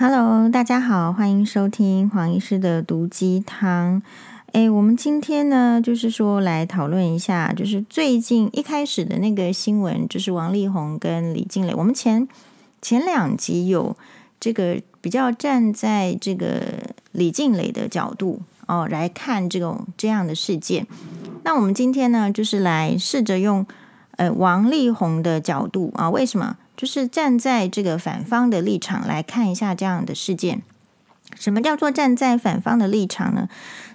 Hello，大家好，欢迎收听黄医师的毒鸡汤。诶，我们今天呢，就是说来讨论一下，就是最近一开始的那个新闻，就是王力宏跟李静蕾。我们前前两集有这个比较站在这个李静蕾的角度哦来看这种这样的事件。那我们今天呢，就是来试着用呃王力宏的角度啊，为什么？就是站在这个反方的立场来看一下这样的事件。什么叫做站在反方的立场呢？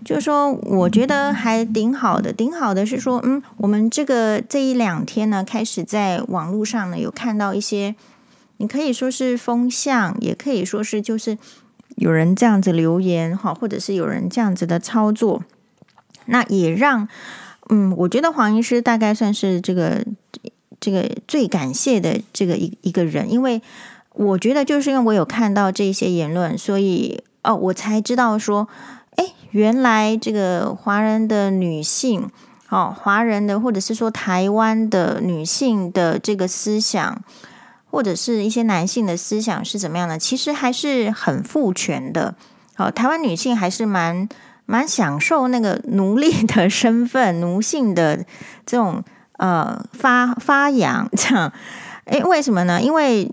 就是说，我觉得还挺好的。挺好的是说，嗯，我们这个这一两天呢，开始在网络上呢有看到一些，你可以说是风向，也可以说是就是有人这样子留言哈，或者是有人这样子的操作，那也让嗯，我觉得黄医师大概算是这个。这个最感谢的这个一一个人，因为我觉得就是因为我有看到这些言论，所以哦，我才知道说，哎，原来这个华人的女性，哦，华人的或者是说台湾的女性的这个思想，或者是一些男性的思想是怎么样的？其实还是很父权的。好，台湾女性还是蛮蛮享受那个奴隶的身份，奴性的这种。呃，发发扬这样，诶，为什么呢？因为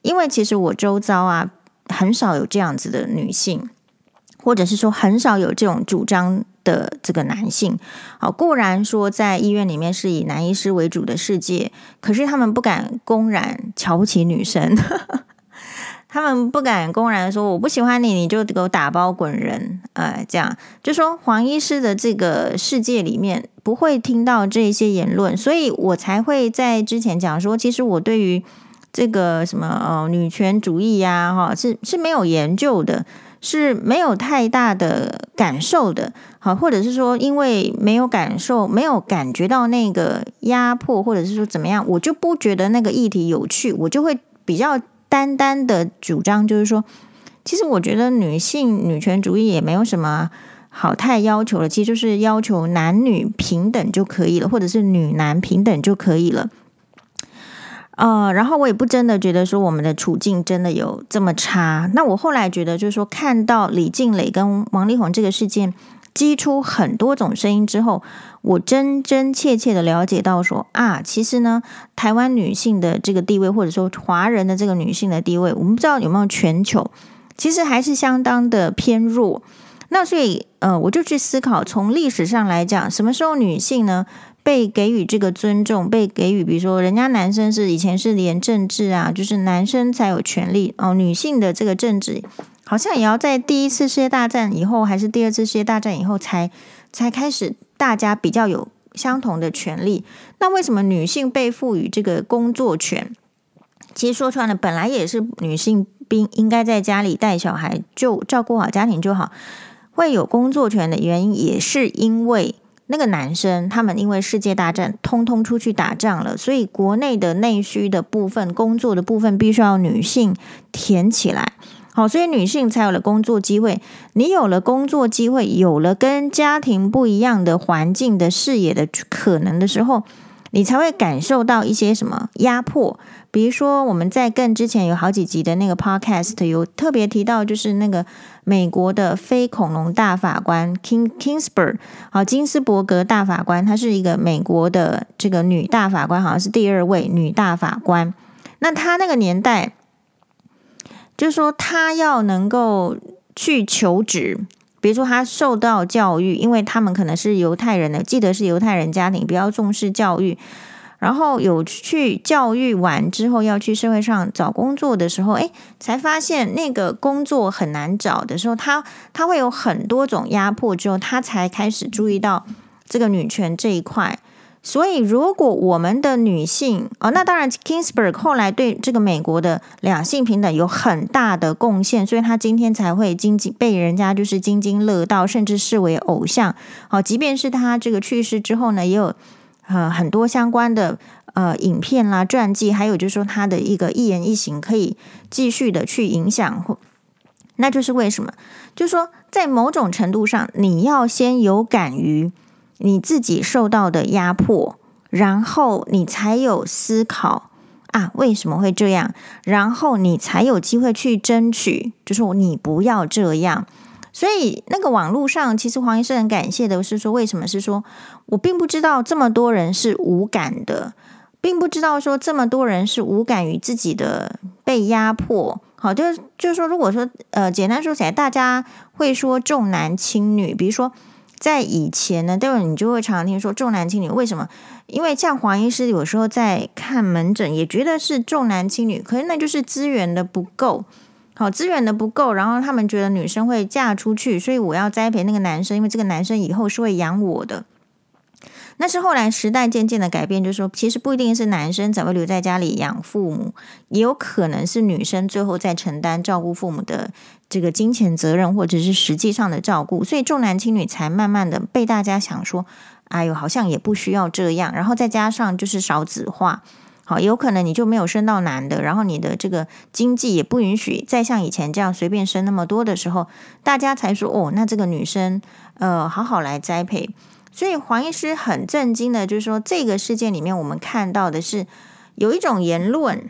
因为其实我周遭啊，很少有这样子的女性，或者是说很少有这种主张的这个男性。好，固然说在医院里面是以男医师为主的世界，可是他们不敢公然瞧不起女生。他们不敢公然说我不喜欢你，你就给我打包滚人，呃，这样就说黄医师的这个世界里面不会听到这些言论，所以我才会在之前讲说，其实我对于这个什么呃女权主义呀，哈，是是没有研究的，是没有太大的感受的，好，或者是说因为没有感受，没有感觉到那个压迫，或者是说怎么样，我就不觉得那个议题有趣，我就会比较。单单的主张就是说，其实我觉得女性女权主义也没有什么好太要求了，其实就是要求男女平等就可以了，或者是女男平等就可以了。呃，然后我也不真的觉得说我们的处境真的有这么差。那我后来觉得就是说，看到李静蕾跟王力宏这个事件。激出很多种声音之后，我真真切切的了解到说啊，其实呢，台湾女性的这个地位，或者说华人的这个女性的地位，我们不知道有没有全球，其实还是相当的偏弱。那所以，呃，我就去思考，从历史上来讲，什么时候女性呢被给予这个尊重，被给予，比如说人家男生是以前是连政治啊，就是男生才有权利哦，女性的这个政治。好像也要在第一次世界大战以后，还是第二次世界大战以后才，才开始大家比较有相同的权利。那为什么女性被赋予这个工作权？其实说穿了，本来也是女性兵应该在家里带小孩，就照顾好家庭就好。会有工作权的原因，也是因为那个男生他们因为世界大战通通出去打仗了，所以国内的内需的部分、工作的部分，必须要女性填起来。好，所以女性才有了工作机会。你有了工作机会，有了跟家庭不一样的环境的视野的可能的时候，你才会感受到一些什么压迫。比如说，我们在更之前有好几集的那个 podcast 有特别提到，就是那个美国的非恐龙大法官 King Kingsburg，好，金斯伯格大法官，她是一个美国的这个女大法官，好像是第二位女大法官。那她那个年代。就是说，他要能够去求职，比如说他受到教育，因为他们可能是犹太人的，记得是犹太人家庭，比较重视教育。然后有去教育完之后，要去社会上找工作的时候，哎，才发现那个工作很难找的时候，他他会有很多种压迫，之后他才开始注意到这个女权这一块。所以，如果我们的女性哦，那当然，Kingsburg 后来对这个美国的两性平等有很大的贡献，所以她今天才会津津被人家就是津津乐道，甚至视为偶像。好，即便是她这个去世之后呢，也有呃很多相关的呃影片啦、传记，还有就是说他的一个一言一行可以继续的去影响。那就是为什么？就是说，在某种程度上，你要先有感于。你自己受到的压迫，然后你才有思考啊，为什么会这样？然后你才有机会去争取，就说你不要这样。所以那个网络上，其实黄医师很感谢的是说，为什么是说我并不知道这么多人是无感的，并不知道说这么多人是无感于自己的被压迫。好，就是就是说，如果说呃，简单说起来，大家会说重男轻女，比如说在以前呢，待会你就会常常听说重男轻女，为什么？因为像黄医师有时候在看门诊，也觉得是重男轻女，可是那就是资源的不够。好，资源的不够，然后他们觉得女生会嫁出去，所以我要栽培那个男生，因为这个男生以后是会养我的。那是后来时代渐渐的改变，就是说，其实不一定是男生才会留在家里养父母，也有可能是女生最后在承担照顾父母的这个金钱责任，或者是实际上的照顾，所以重男轻女才慢慢的被大家想说，哎呦，好像也不需要这样。然后再加上就是少子化，好，有可能你就没有生到男的，然后你的这个经济也不允许再像以前这样随便生那么多的时候，大家才说，哦，那这个女生，呃，好好来栽培。所以黄医师很震惊的，就是说这个事件里面，我们看到的是有一种言论。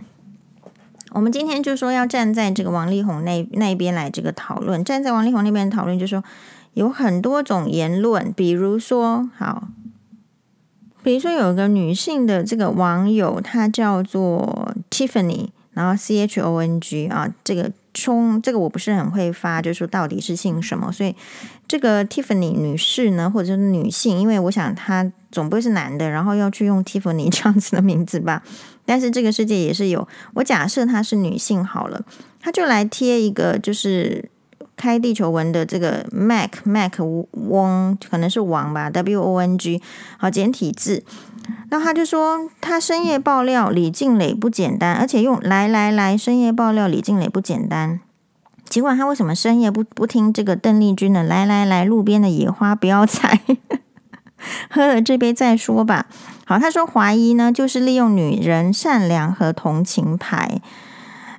我们今天就说要站在这个王力宏那那边来这个讨论，站在王力宏那边讨论，就是说有很多种言论，比如说好，比如说有一个女性的这个网友，她叫做 Tiffany，然后 C H O N G 啊，这个。冲这个我不是很会发，就是说到底是姓什么？所以这个 Tiffany 女士呢，或者是女性，因为我想她总不会是男的，然后要去用 Tiffany 这样子的名字吧？但是这个世界也是有，我假设她是女性好了，她就来贴一个就是开地球文的这个 Mac Mac Wong，可能是王吧，W O N G，好简体字。那他就说，他深夜爆料李静蕾不简单，而且用来来来深夜爆料李静蕾不简单。尽管他为什么深夜不不听这个邓丽君的来来来路边的野花不要采，喝了这杯再说吧。好，他说怀疑呢就是利用女人善良和同情牌。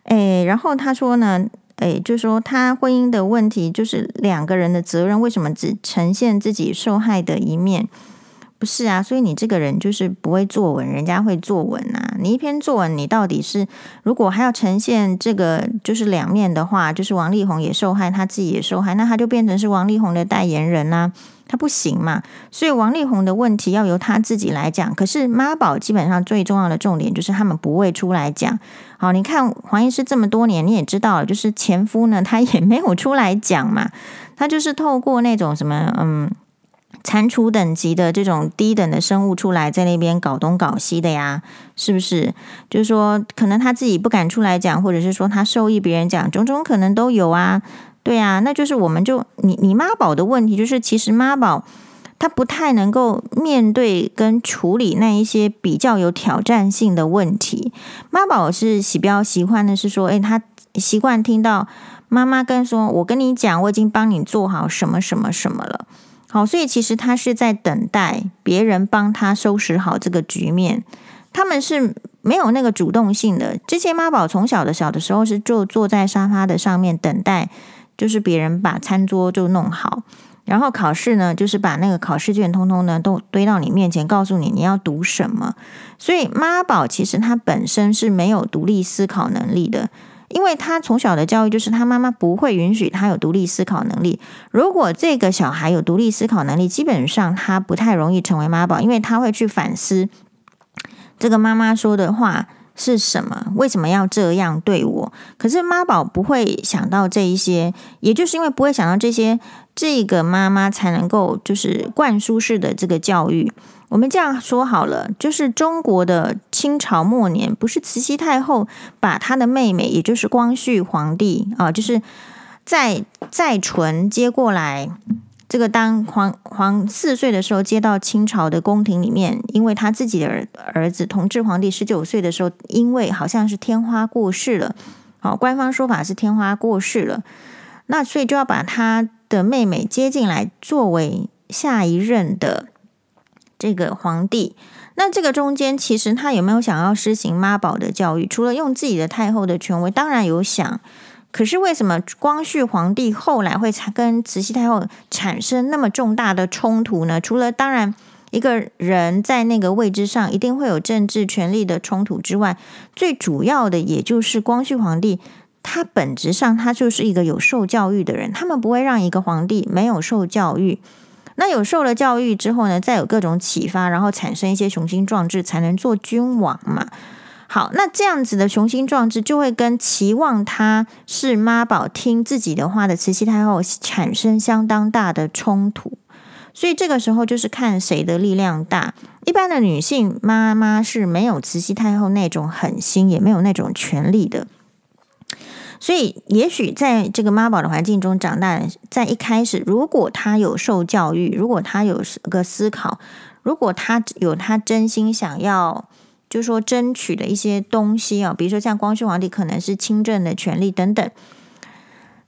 诶，然后他说呢，诶，就说他婚姻的问题就是两个人的责任，为什么只呈现自己受害的一面？不是啊，所以你这个人就是不会作文，人家会作文啊。你一篇作文，你到底是如果还要呈现这个就是两面的话，就是王力宏也受害，他自己也受害，那他就变成是王力宏的代言人啦，他不行嘛。所以王力宏的问题要由他自己来讲。可是妈宝基本上最重要的重点就是他们不会出来讲。好，你看黄医师这么多年，你也知道了，就是前夫呢，他也没有出来讲嘛，他就是透过那种什么嗯。蟾蜍等级的这种低等的生物出来，在那边搞东搞西的呀，是不是？就是说，可能他自己不敢出来讲，或者是说他受益别人讲，种种可能都有啊。对啊，那就是我们就你你妈宝的问题，就是其实妈宝他不太能够面对跟处理那一些比较有挑战性的问题。妈宝是喜比较喜欢的是说，诶，他习惯听到妈妈跟说，我跟你讲，我已经帮你做好什么什么什么了。好，所以其实他是在等待别人帮他收拾好这个局面，他们是没有那个主动性的。这些妈宝从小的小的时候是就坐在沙发的上面等待，就是别人把餐桌就弄好，然后考试呢，就是把那个考试卷通通呢都堆到你面前，告诉你你要读什么。所以妈宝其实他本身是没有独立思考能力的。因为他从小的教育就是他妈妈不会允许他有独立思考能力。如果这个小孩有独立思考能力，基本上他不太容易成为妈宝，因为他会去反思这个妈妈说的话是什么，为什么要这样对我？可是妈宝不会想到这一些，也就是因为不会想到这些，这个妈妈才能够就是灌输式的这个教育。我们这样说好了，就是中国的清朝末年，不是慈禧太后把她的妹妹，也就是光绪皇帝啊，就是在在纯接过来，这个当皇皇四岁的时候接到清朝的宫廷里面，因为他自己的儿儿子同治皇帝十九岁的时候，因为好像是天花过世了，好，官方说法是天花过世了，那所以就要把他的妹妹接进来，作为下一任的。这个皇帝，那这个中间其实他有没有想要施行妈宝的教育？除了用自己的太后的权威，当然有想。可是为什么光绪皇帝后来会跟慈禧太后产生那么重大的冲突呢？除了当然一个人在那个位置上，一定会有政治权力的冲突之外，最主要的也就是光绪皇帝，他本质上他就是一个有受教育的人，他们不会让一个皇帝没有受教育。那有受了教育之后呢，再有各种启发，然后产生一些雄心壮志，才能做君王嘛。好，那这样子的雄心壮志，就会跟期望他是妈宝听自己的话的慈禧太后产生相当大的冲突。所以这个时候就是看谁的力量大。一般的女性妈妈是没有慈禧太后那种狠心，也没有那种权力的。所以，也许在这个妈宝的环境中长大，在一开始，如果她有受教育，如果她有个思考，如果她有她真心想要，就是说争取的一些东西啊，比如说像光绪皇帝可能是亲政的权利等等，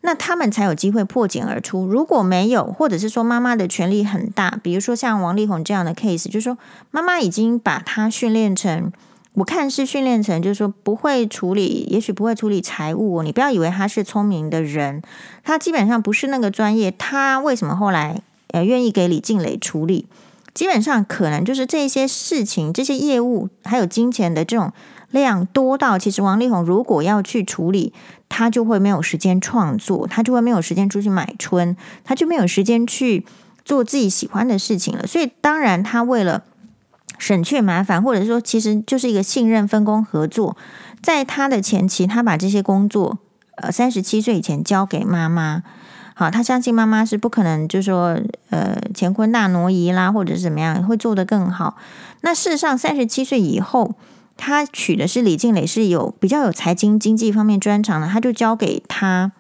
那他们才有机会破茧而出。如果没有，或者是说妈妈的权力很大，比如说像王力宏这样的 case，就是说妈妈已经把他训练成。我看是训练成，就是说不会处理，也许不会处理财务。你不要以为他是聪明的人，他基本上不是那个专业。他为什么后来呃愿意给李静蕾处理？基本上可能就是这些事情、这些业务还有金钱的这种量多到，其实王力宏如果要去处理，他就会没有时间创作，他就会没有时间出去买春，他就没有时间去做自己喜欢的事情了。所以当然他为了。省却麻烦，或者说其实就是一个信任、分工合作。在他的前期，他把这些工作，呃，三十七岁以前交给妈妈。好，他相信妈妈是不可能，就是说，呃，乾坤大挪移啦，或者是怎么样，会做得更好。那事实上，三十七岁以后，他娶的是李静蕾，是有比较有财经经济方面专长的，他就交给他。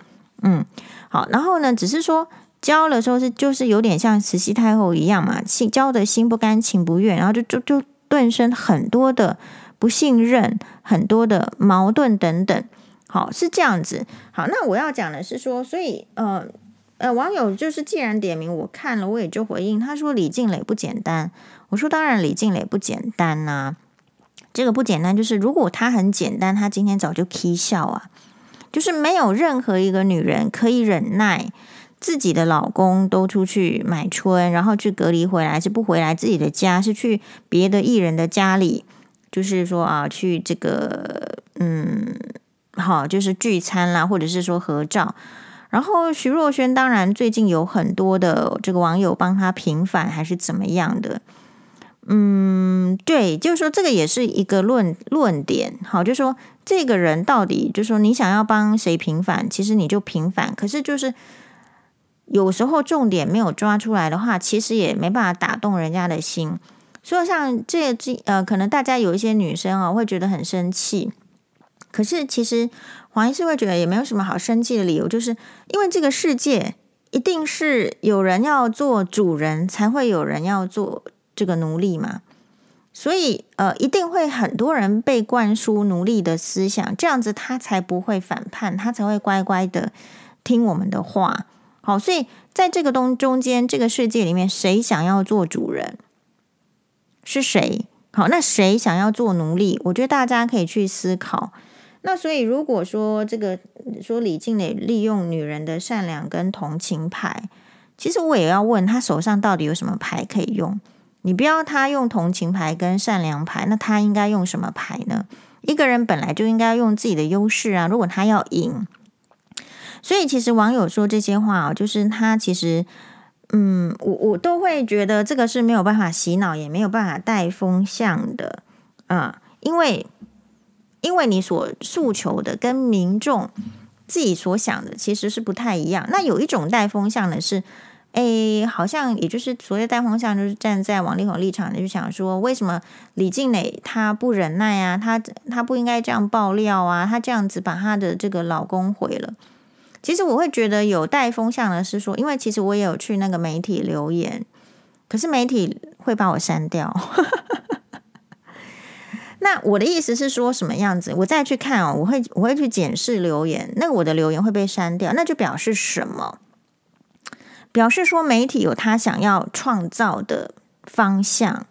嗯，好，然后呢，只是说。交的时候是就是有点像慈禧太后一样嘛，心交的心不甘情不愿，然后就就就顿生很多的不信任，很多的矛盾等等。好，是这样子。好，那我要讲的是说，所以呃呃，网友就是既然点名，我看了我也就回应，他说李静蕾不简单。我说当然李静蕾不简单呐、这个不简单就是如果她很简单，她今天早就起笑啊，就是没有任何一个女人可以忍耐。自己的老公都出去买春，然后去隔离回来，是不回来自己的家，是去别的艺人的家里，就是说啊，去这个嗯，好，就是聚餐啦，或者是说合照。然后徐若瑄当然最近有很多的这个网友帮他平反，还是怎么样的？嗯，对，就是说这个也是一个论论点。好，就是说这个人到底，就是说你想要帮谁平反，其实你就平反，可是就是。有时候重点没有抓出来的话，其实也没办法打动人家的心。所以像这这呃，可能大家有一些女生啊，会觉得很生气。可是其实黄医师会觉得也没有什么好生气的理由，就是因为这个世界一定是有人要做主人，才会有人要做这个奴隶嘛。所以呃，一定会很多人被灌输奴隶的思想，这样子他才不会反叛，他才会乖乖的听我们的话。好，所以在这个东中间，这个世界里面，谁想要做主人？是谁？好，那谁想要做奴隶？我觉得大家可以去思考。那所以，如果说这个说李静蕾利用女人的善良跟同情牌，其实我也要问他手上到底有什么牌可以用？你不要他用同情牌跟善良牌，那他应该用什么牌呢？一个人本来就应该用自己的优势啊。如果他要赢。所以，其实网友说这些话啊，就是他其实，嗯，我我都会觉得这个是没有办法洗脑，也没有办法带风向的啊，因为因为你所诉求的跟民众自己所想的其实是不太一样。那有一种带风向的是，哎，好像也就是所谓带风向，就是站在王力宏立场的，就想说，为什么李静蕾她不忍耐啊？她她不应该这样爆料啊？她这样子把她的这个老公毁了。其实我会觉得有带风向的是说，因为其实我也有去那个媒体留言，可是媒体会把我删掉。那我的意思是说什么样子？我再去看哦，我会我会去检视留言，那我的留言会被删掉，那就表示什么？表示说媒体有他想要创造的方向。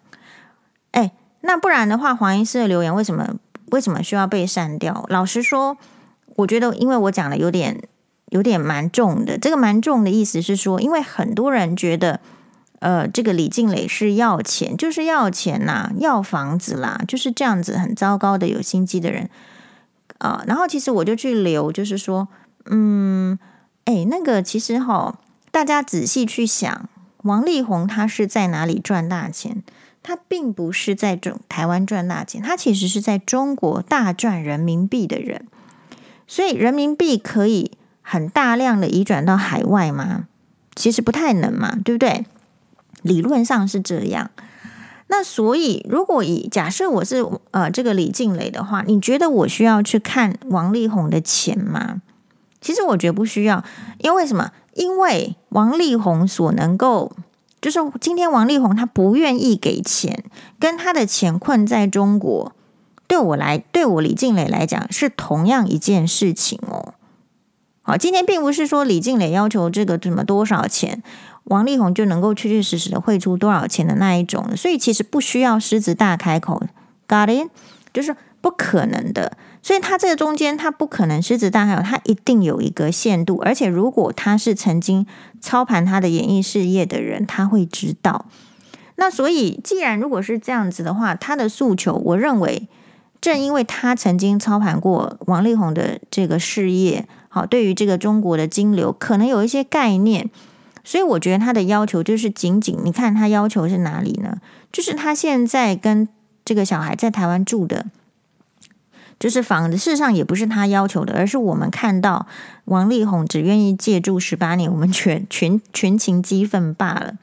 哎，那不然的话，黄医师的留言为什么为什么需要被删掉？老实说，我觉得因为我讲的有点。有点蛮重的，这个蛮重的意思是说，因为很多人觉得，呃，这个李静蕾是要钱，就是要钱呐、要房子啦，就是这样子很糟糕的有心机的人啊、然后其实我就去留，就是说，嗯，哎，那个其实哈，大家仔细去想，王力宏他是在哪里赚大钱？他并不是在中台湾赚大钱，他其实是在中国大赚人民币的人。所以人民币可以很大量的移转到海外吗？其实不太能嘛，对不对？理论上是这样，那所以如果以假设我是呃这个李静蕾的话，你觉得我需要去看王力宏的钱吗？其实我觉得不需要，因为什么？因为王力宏所能够，就是今天王力宏他不愿意给钱，跟他的钱困在中国，对我来，对我李静蕾来讲是同样一件事情哦。好，今天并不是说李静蕾要求这个什么多少钱。王力宏就能够确确实实的汇出多少钱的那一种，所以其实不需要狮子大开口，got it？就是不可能的。所以他这个中间，他不可能狮子大开口，他一定有一个限度。而且如果他是曾经操盘他的演艺事业的人，他会知道。那所以，既然如果是这样子的话，他的诉求，我认为，正因为他曾经操盘过王力宏的这个事业，好，对于这个中国的金流，可能有一些概念。所以我觉得他的要求就是仅仅，你看他要求是哪里呢？就是他现在跟这个小孩在台湾住的，就是房子，事实上也不是他要求的，而是我们看到王力宏只愿意借住十八年，我们全全群情激愤罢了。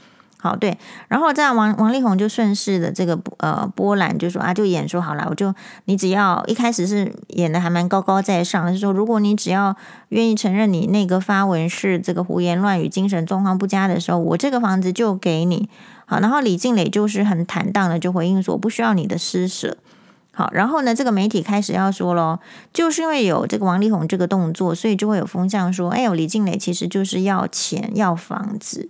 好，对，然后这样王王力宏就顺势的这个呃波澜就说啊，就演说好了，我就你只要一开始是演的还蛮高高在上，就是说如果你只要愿意承认你那个发文是这个胡言乱语、精神状况不佳的时候，我这个房子就给你。好，然后李静蕾就是很坦荡的就回应说，我不需要你的施舍。好，然后呢，这个媒体开始要说喽，就是因为有这个王力宏这个动作，所以就会有风向说，哎呦，李静蕾其实就是要钱要房子。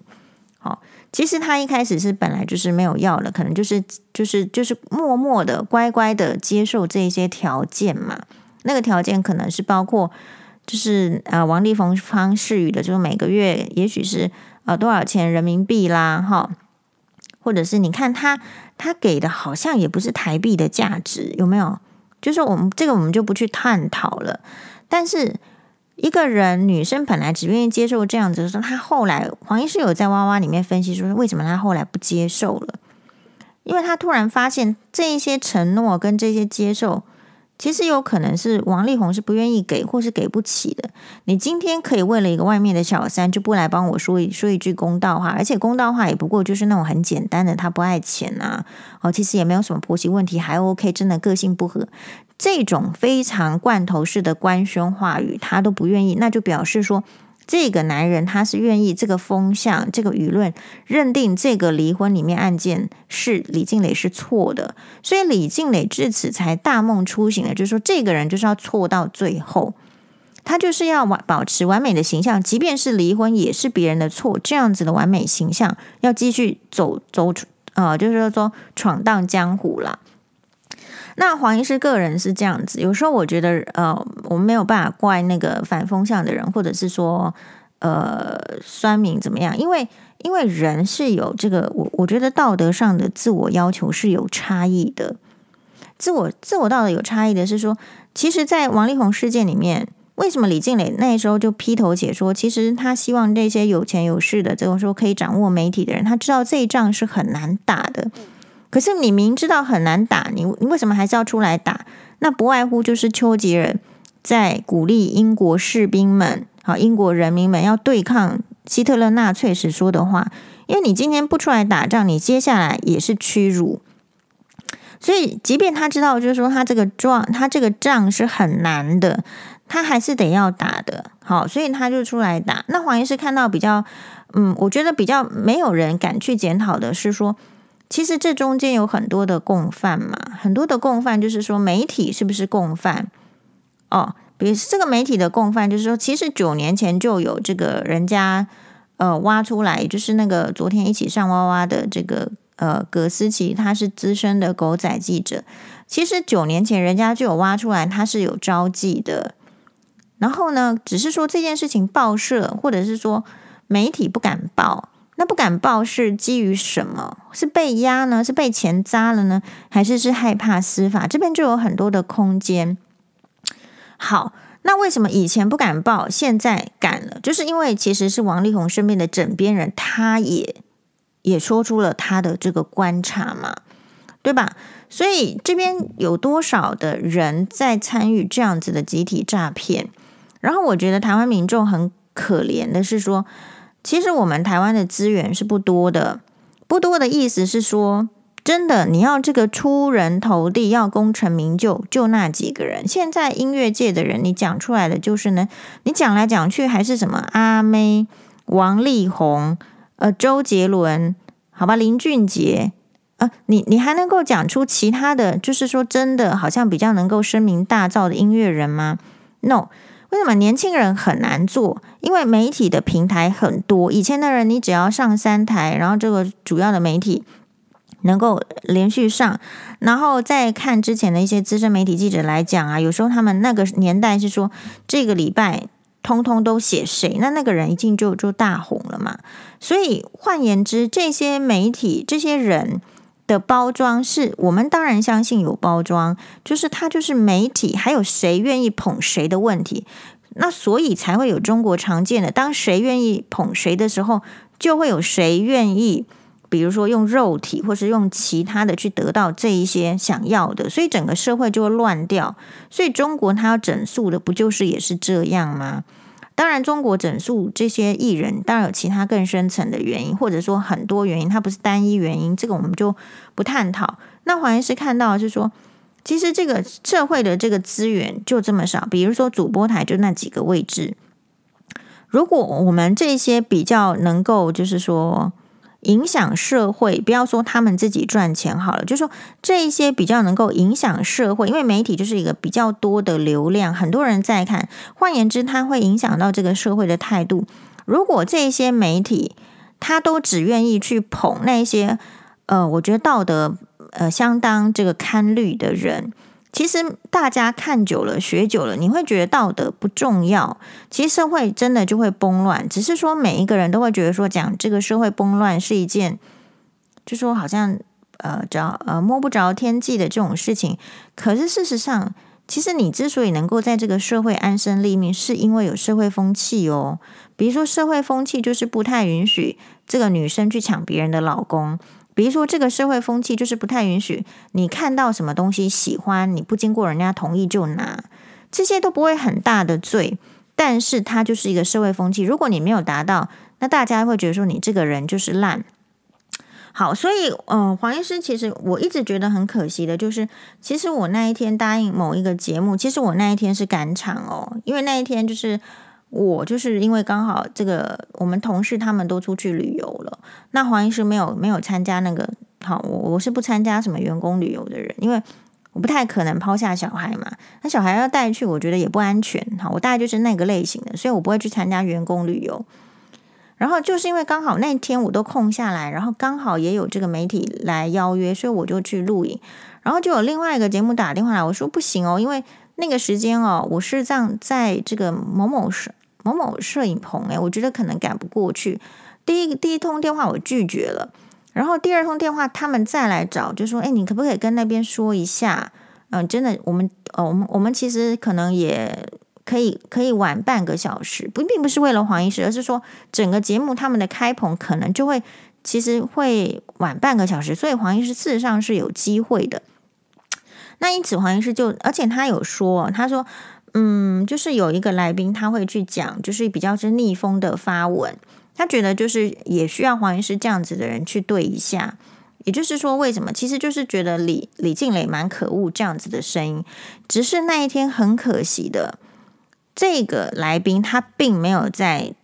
好。其实他一开始是本来就是没有要的，可能就是就是就是默默的乖乖的接受这些条件嘛。那个条件可能是包括就是呃王力宏方示语的，就是每个月也许是呃多少钱人民币啦，哈，或者是你看他他给的好像也不是台币的价值，有没有？就是我们这个我们就不去探讨了，但是。一个人，女生本来只愿意接受这样子，说她后来黄医师有在哇哇里面分析说，为什么她后来不接受了？因为她突然发现这一些承诺跟这些接受，其实有可能是王力宏是不愿意给，或是给不起的。你今天可以为了一个外面的小三，就不来帮我说一说一句公道话，而且公道话也不过就是那种很简单的，他不爱钱啊，哦，其实也没有什么婆媳问题，还 OK，真的个性不合。这种非常罐头式的官宣话语，他都不愿意，那就表示说，这个男人他是愿意这个风向、这个舆论认定这个离婚里面案件是李静蕾是错的，所以李静蕾至此才大梦初醒了，就是说这个人就是要错到最后，他就是要完保持完美的形象，即便是离婚也是别人的错，这样子的完美形象要继续走走出呃，就是说闯荡江湖啦。那黄医师个人是这样子，有时候我觉得，呃，我们没有办法怪那个反风向的人，或者是说，呃，酸民怎么样？因为，因为人是有这个，我我觉得道德上的自我要求是有差异的。自我自我道德有差异的是说，其实，在王力宏事件里面，为什么李静蕾那时候就劈头解说，其实他希望这些有钱有势的，这种说可以掌握媒体的人，他知道这一仗是很难打的。可是你明知道很难打，你你为什么还是要出来打？那不外乎就是丘吉尔在鼓励英国士兵们、好英国人民们要对抗希特勒纳粹时说的话。因为你今天不出来打仗，你接下来也是屈辱。所以，即便他知道，就是说他这个仗，他这个仗是很难的，他还是得要打的。好，所以他就出来打。那黄医师看到比较，嗯，我觉得比较没有人敢去检讨的是说。其实这中间有很多的共犯嘛，很多的共犯就是说媒体是不是共犯？哦，比如这个媒体的共犯就是说，其实九年前就有这个人家呃挖出来，就是那个昨天一起上哇哇的这个呃葛思琪，他是资深的狗仔记者，其实九年前人家就有挖出来，他是有招妓的，然后呢，只是说这件事情报社或者是说媒体不敢报。那不敢报是基于什么？是被压呢？是被钱砸了呢？还是是害怕司法？这边就有很多的空间。好，那为什么以前不敢报，现在敢了？就是因为其实是王力宏身边的枕边人，他也也说出了他的这个观察嘛，对吧？所以这边有多少的人在参与这样子的集体诈骗？然后我觉得台湾民众很可怜的是说，其实我们台湾的资源是不多的，不多的意思是说，真的你要这个出人头地，要功成名就，就那几个人。现在音乐界的人，你讲出来的就是呢，你讲来讲去还是什么阿妹、王力宏、呃周杰伦，好吧，林俊杰，呃，你你还能够讲出其他的，就是说真的，好像比较能够声名大噪的音乐人吗？No。为什么年轻人很难做？因为媒体的平台很多，以前的人你只要上三台，然后这个主要的媒体能够连续上，然后再看之前的一些资深媒体记者来讲啊，有时候他们那个年代是说这个礼拜通通都写谁，那那个人一进就就大红了嘛。所以换言之，这些媒体这些人。的包装是我们当然相信有包装，就是它就是媒体，还有谁愿意捧谁的问题，那所以才会有中国常见的，当谁愿意捧谁的时候，就会有谁愿意，比如说用肉体或是用其他的去得到这一些想要的，所以整个社会就会乱掉。所以中国它要整肃的，不就是也是这样吗？当然，中国整肃这些艺人，当然有其他更深层的原因，或者说很多原因，它不是单一原因，这个我们就不探讨。那黄医师看到是说，其实这个社会的这个资源就这么少，比如说主播台就那几个位置，如果我们这些比较能够，就是说。影响社会，不要说他们自己赚钱好了，就说这一些比较能够影响社会，因为媒体就是一个比较多的流量，很多人在看。换言之，它会影响到这个社会的态度。如果这些媒体他都只愿意去捧那些，呃，我觉得道德呃相当这个堪虑的人。其实大家看久了、学久了，你会觉得道德不重要。其实社会真的就会崩乱，只是说每一个人都会觉得说，讲这个社会崩乱是一件，就说好像呃着呃摸不着天际的这种事情。可是事实上，其实你之所以能够在这个社会安身立命，是因为有社会风气哦。比如说社会风气就是不太允许这个女生去抢别人的老公。比如说，这个社会风气就是不太允许你看到什么东西喜欢，你不经过人家同意就拿，这些都不会很大的罪，但是它就是一个社会风气。如果你没有达到，那大家会觉得说你这个人就是烂。好，所以，嗯、呃，黄医师，其实我一直觉得很可惜的，就是其实我那一天答应某一个节目，其实我那一天是赶场哦，因为那一天就是。我就是因为刚好这个，我们同事他们都出去旅游了，那黄医师没有没有参加那个，好，我我是不参加什么员工旅游的人，因为我不太可能抛下小孩嘛，那小孩要带去，我觉得也不安全，好，我大概就是那个类型的，所以我不会去参加员工旅游。然后就是因为刚好那天我都空下来，然后刚好也有这个媒体来邀约，所以我就去录影，然后就有另外一个节目打电话来，我说不行哦，因为那个时间哦，我是这样在这个某某市。某某摄影棚，诶，我觉得可能赶不过去。第一第一通电话我拒绝了，然后第二通电话他们再来找，就说：“诶，你可不可以跟那边说一下？嗯，真的，我们呃，我们我们其实可能也可以可以晚半个小时，不，并不是为了黄医师，而是说整个节目他们的开棚可能就会其实会晚半个小时，所以黄医师事实上是有机会的。那因此黄医师就，而且他有说，他说。嗯，就是有一个来宾他会去讲，就是比较是逆风的发文，他觉得就是也需要黄医师这样子的人去对一下。也就是说，为什么？其实就是觉得李李静蕾蛮可恶这样子的声音，只是那一天很可惜的，这个来宾他并没有在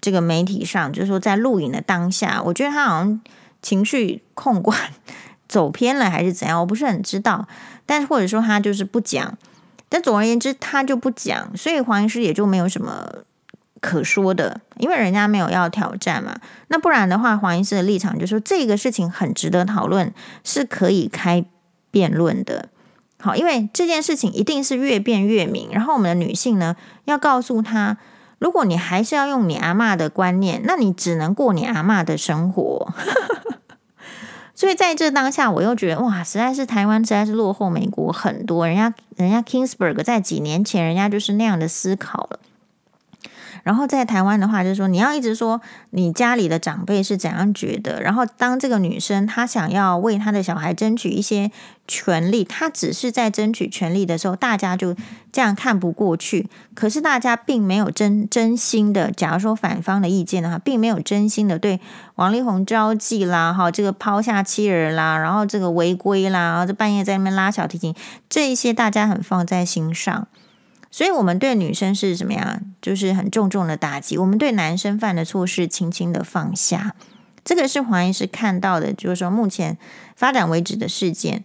这个媒体上，就是说在录影的当下，我觉得他好像情绪控管 走偏了还是怎样，我不是很知道，但或者说他就是不讲。但总而言之，他就不讲，所以黄医师也就没有什么可说的，因为人家没有要挑战嘛。那不然的话，黄医师的立场就说这个事情很值得讨论，是可以开辩论的。好，因为这件事情一定是越辩越明。然后我们的女性呢，要告诉他，如果你还是要用你阿嬷的观念，那你只能过你阿嬷的生活。所以在这当下，我又觉得哇，实在是台湾实在是落后美国很多。人家人家 Kingsburg 在几年前，人家就是那样的思考了。然后在台湾的话，就是说你要一直说你家里的长辈是怎样觉得，然后当这个女生她想要为她的小孩争取一些权利，她只是在争取权利的时候，大家就这样看不过去。可是大家并没有真真心的，假如说反方的意见的话，并没有真心的对王力宏招妓啦，哈，这个抛下妻儿啦，然后这个违规啦，然后这半夜在那边拉小提琴，这一些大家很放在心上。所以，我们对女生是什么样？就是很重重的打击。我们对男生犯的错事，轻轻的放下。这个是黄医师看到的，就是说目前发展为止的事件。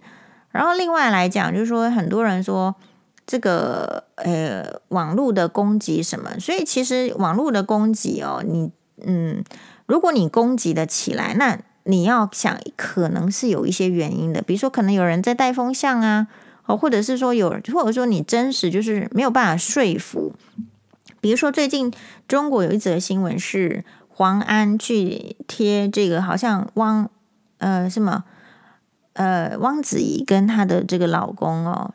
然后，另外来讲，就是说很多人说这个呃网络的攻击什么，所以其实网络的攻击哦，你嗯，如果你攻击的起来，那你要想，可能是有一些原因的，比如说可能有人在带风向啊。哦，或者是说有，或者说你真实就是没有办法说服。比如说最近中国有一则新闻是黄安去贴这个，好像汪呃什么呃汪子怡跟她的这个老公哦，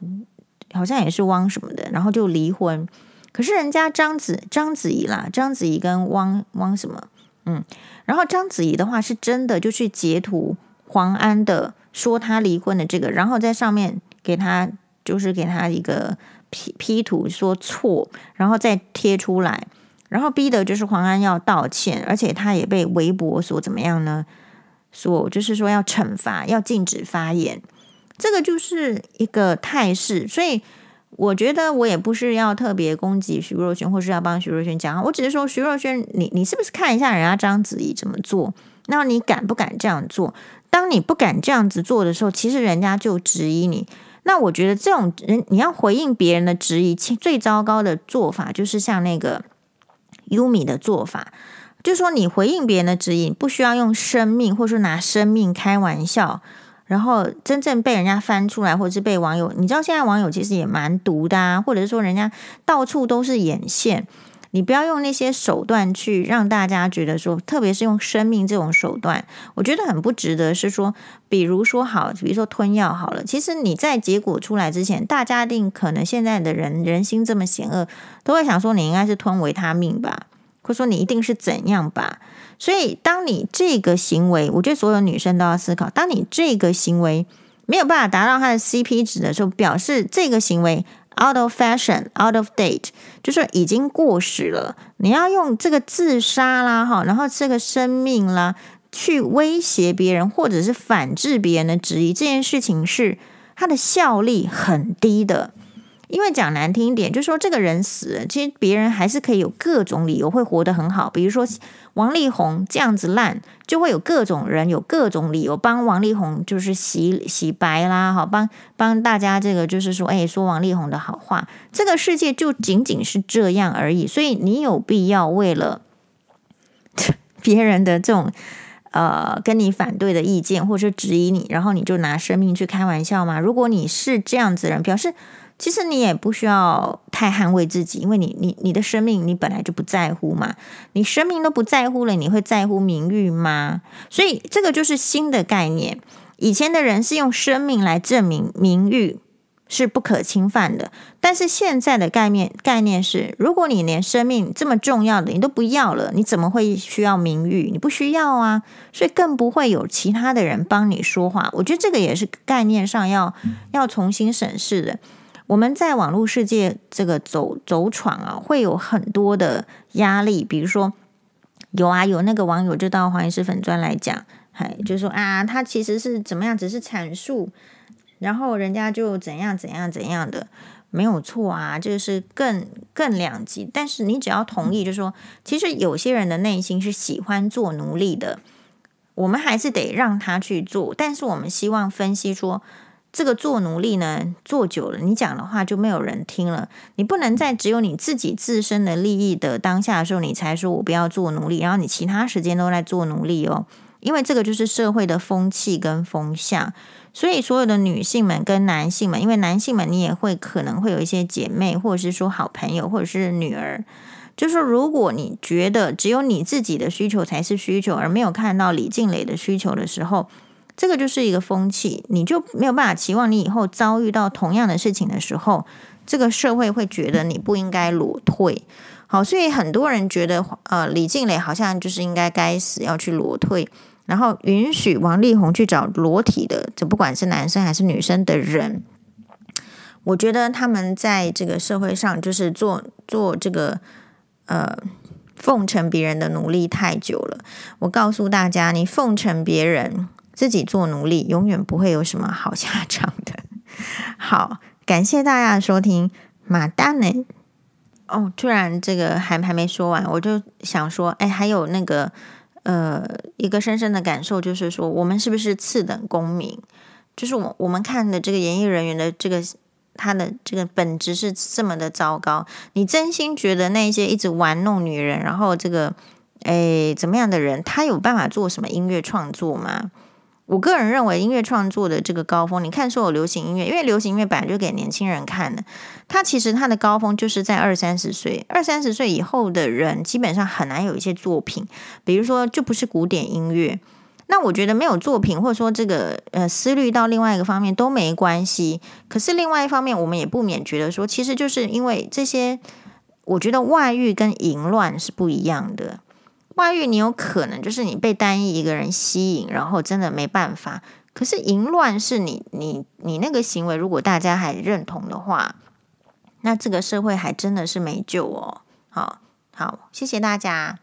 好像也是汪什么的，然后就离婚。可是人家章子章子怡啦，章子怡跟汪汪什么嗯，然后章子怡的话是真的就去截图黄安的说他离婚的这个，然后在上面。给他就是给他一个 P P 图说错，然后再贴出来，然后逼的就是黄安要道歉，而且他也被微博所怎么样呢？所就是说要惩罚，要禁止发言，这个就是一个态势。所以我觉得我也不是要特别攻击徐若瑄，或是要帮徐若瑄讲，我只是说徐若瑄，你你是不是看一下人家章子怡怎么做？那你敢不敢这样做？当你不敢这样子做的时候，其实人家就质疑你。那我觉得这种人，你要回应别人的质疑，最糟糕的做法就是像那个优米的做法，就是说你回应别人的质疑，不需要用生命，或者说拿生命开玩笑，然后真正被人家翻出来，或者是被网友，你知道现在网友其实也蛮毒的啊，或者是说人家到处都是眼线。你不要用那些手段去让大家觉得说，特别是用生命这种手段，我觉得很不值得。是说，比如说好，比如说吞药好了，其实你在结果出来之前，大家一定可能现在的人人心这么险恶，都会想说你应该是吞维他命吧，或者说你一定是怎样吧。所以，当你这个行为，我觉得所有女生都要思考，当你这个行为没有办法达到它的 CP 值的时候，表示这个行为。Out of fashion, out of date，就是已经过时了。你要用这个自杀啦，哈，然后这个生命啦，去威胁别人，或者是反制别人的质疑，这件事情是它的效力很低的。因为讲难听一点，就是说这个人死了，其实别人还是可以有各种理由会活得很好。比如说王力宏这样子烂，就会有各种人有各种理由帮王力宏就是洗洗白啦，好帮帮大家这个就是说，哎，说王力宏的好话。这个世界就仅仅是这样而已。所以你有必要为了 别人的这种呃跟你反对的意见，或者是质疑你，然后你就拿生命去开玩笑吗？如果你是这样子的人，表示。其实你也不需要太捍卫自己，因为你你你的生命你本来就不在乎嘛，你生命都不在乎了，你会在乎名誉吗？所以这个就是新的概念。以前的人是用生命来证明名誉是不可侵犯的，但是现在的概念概念是，如果你连生命这么重要的你都不要了，你怎么会需要名誉？你不需要啊，所以更不会有其他的人帮你说话。我觉得这个也是概念上要要重新审视的。我们在网络世界这个走走闯啊，会有很多的压力。比如说，有啊，有那个网友就到黄医师粉专来讲，还就说啊，他其实是怎么样，只是阐述，然后人家就怎样怎样怎样的，没有错啊，这个是更更两极。但是你只要同意，就说，其实有些人的内心是喜欢做奴隶的，我们还是得让他去做。但是我们希望分析说。这个做奴隶呢，做久了，你讲的话就没有人听了。你不能在只有你自己自身的利益的当下的时候，你才说我不要做奴隶，然后你其他时间都在做奴隶哦。因为这个就是社会的风气跟风向。所以所有的女性们跟男性们，因为男性们你也会可能会有一些姐妹，或者是说好朋友，或者是女儿。就是说，如果你觉得只有你自己的需求才是需求，而没有看到李静蕾的需求的时候，这个就是一个风气，你就没有办法期望你以后遭遇到同样的事情的时候，这个社会会觉得你不应该裸退。好，所以很多人觉得，呃，李静蕾好像就是应该该死，要去裸退，然后允许王力宏去找裸体的，这不管是男生还是女生的人。我觉得他们在这个社会上就是做做这个呃奉承别人的努力太久了。我告诉大家，你奉承别人，自己做奴隶，永远不会有什么好下场的。好，感谢大家的收听，马丹呢？哦，突然这个还还没说完，我就想说，哎，还有那个呃一个深深的感受，就是说，我们是不是次等公民？就是我我们看的这个演艺人员的这个。他的这个本质是这么的糟糕，你真心觉得那些一直玩弄女人，然后这个诶怎么样的人，他有办法做什么音乐创作吗？我个人认为，音乐创作的这个高峰，你看说有流行音乐，因为流行音乐本来就给年轻人看的，他其实他的高峰就是在二三十岁，二三十岁以后的人基本上很难有一些作品，比如说就不是古典音乐。那我觉得没有作品，或者说这个呃思虑到另外一个方面都没关系。可是另外一方面，我们也不免觉得说，其实就是因为这些，我觉得外遇跟淫乱是不一样的。外遇你有可能就是你被单一一个人吸引，然后真的没办法。可是淫乱是你你你那个行为，如果大家还认同的话，那这个社会还真的是没救哦。好好，谢谢大家。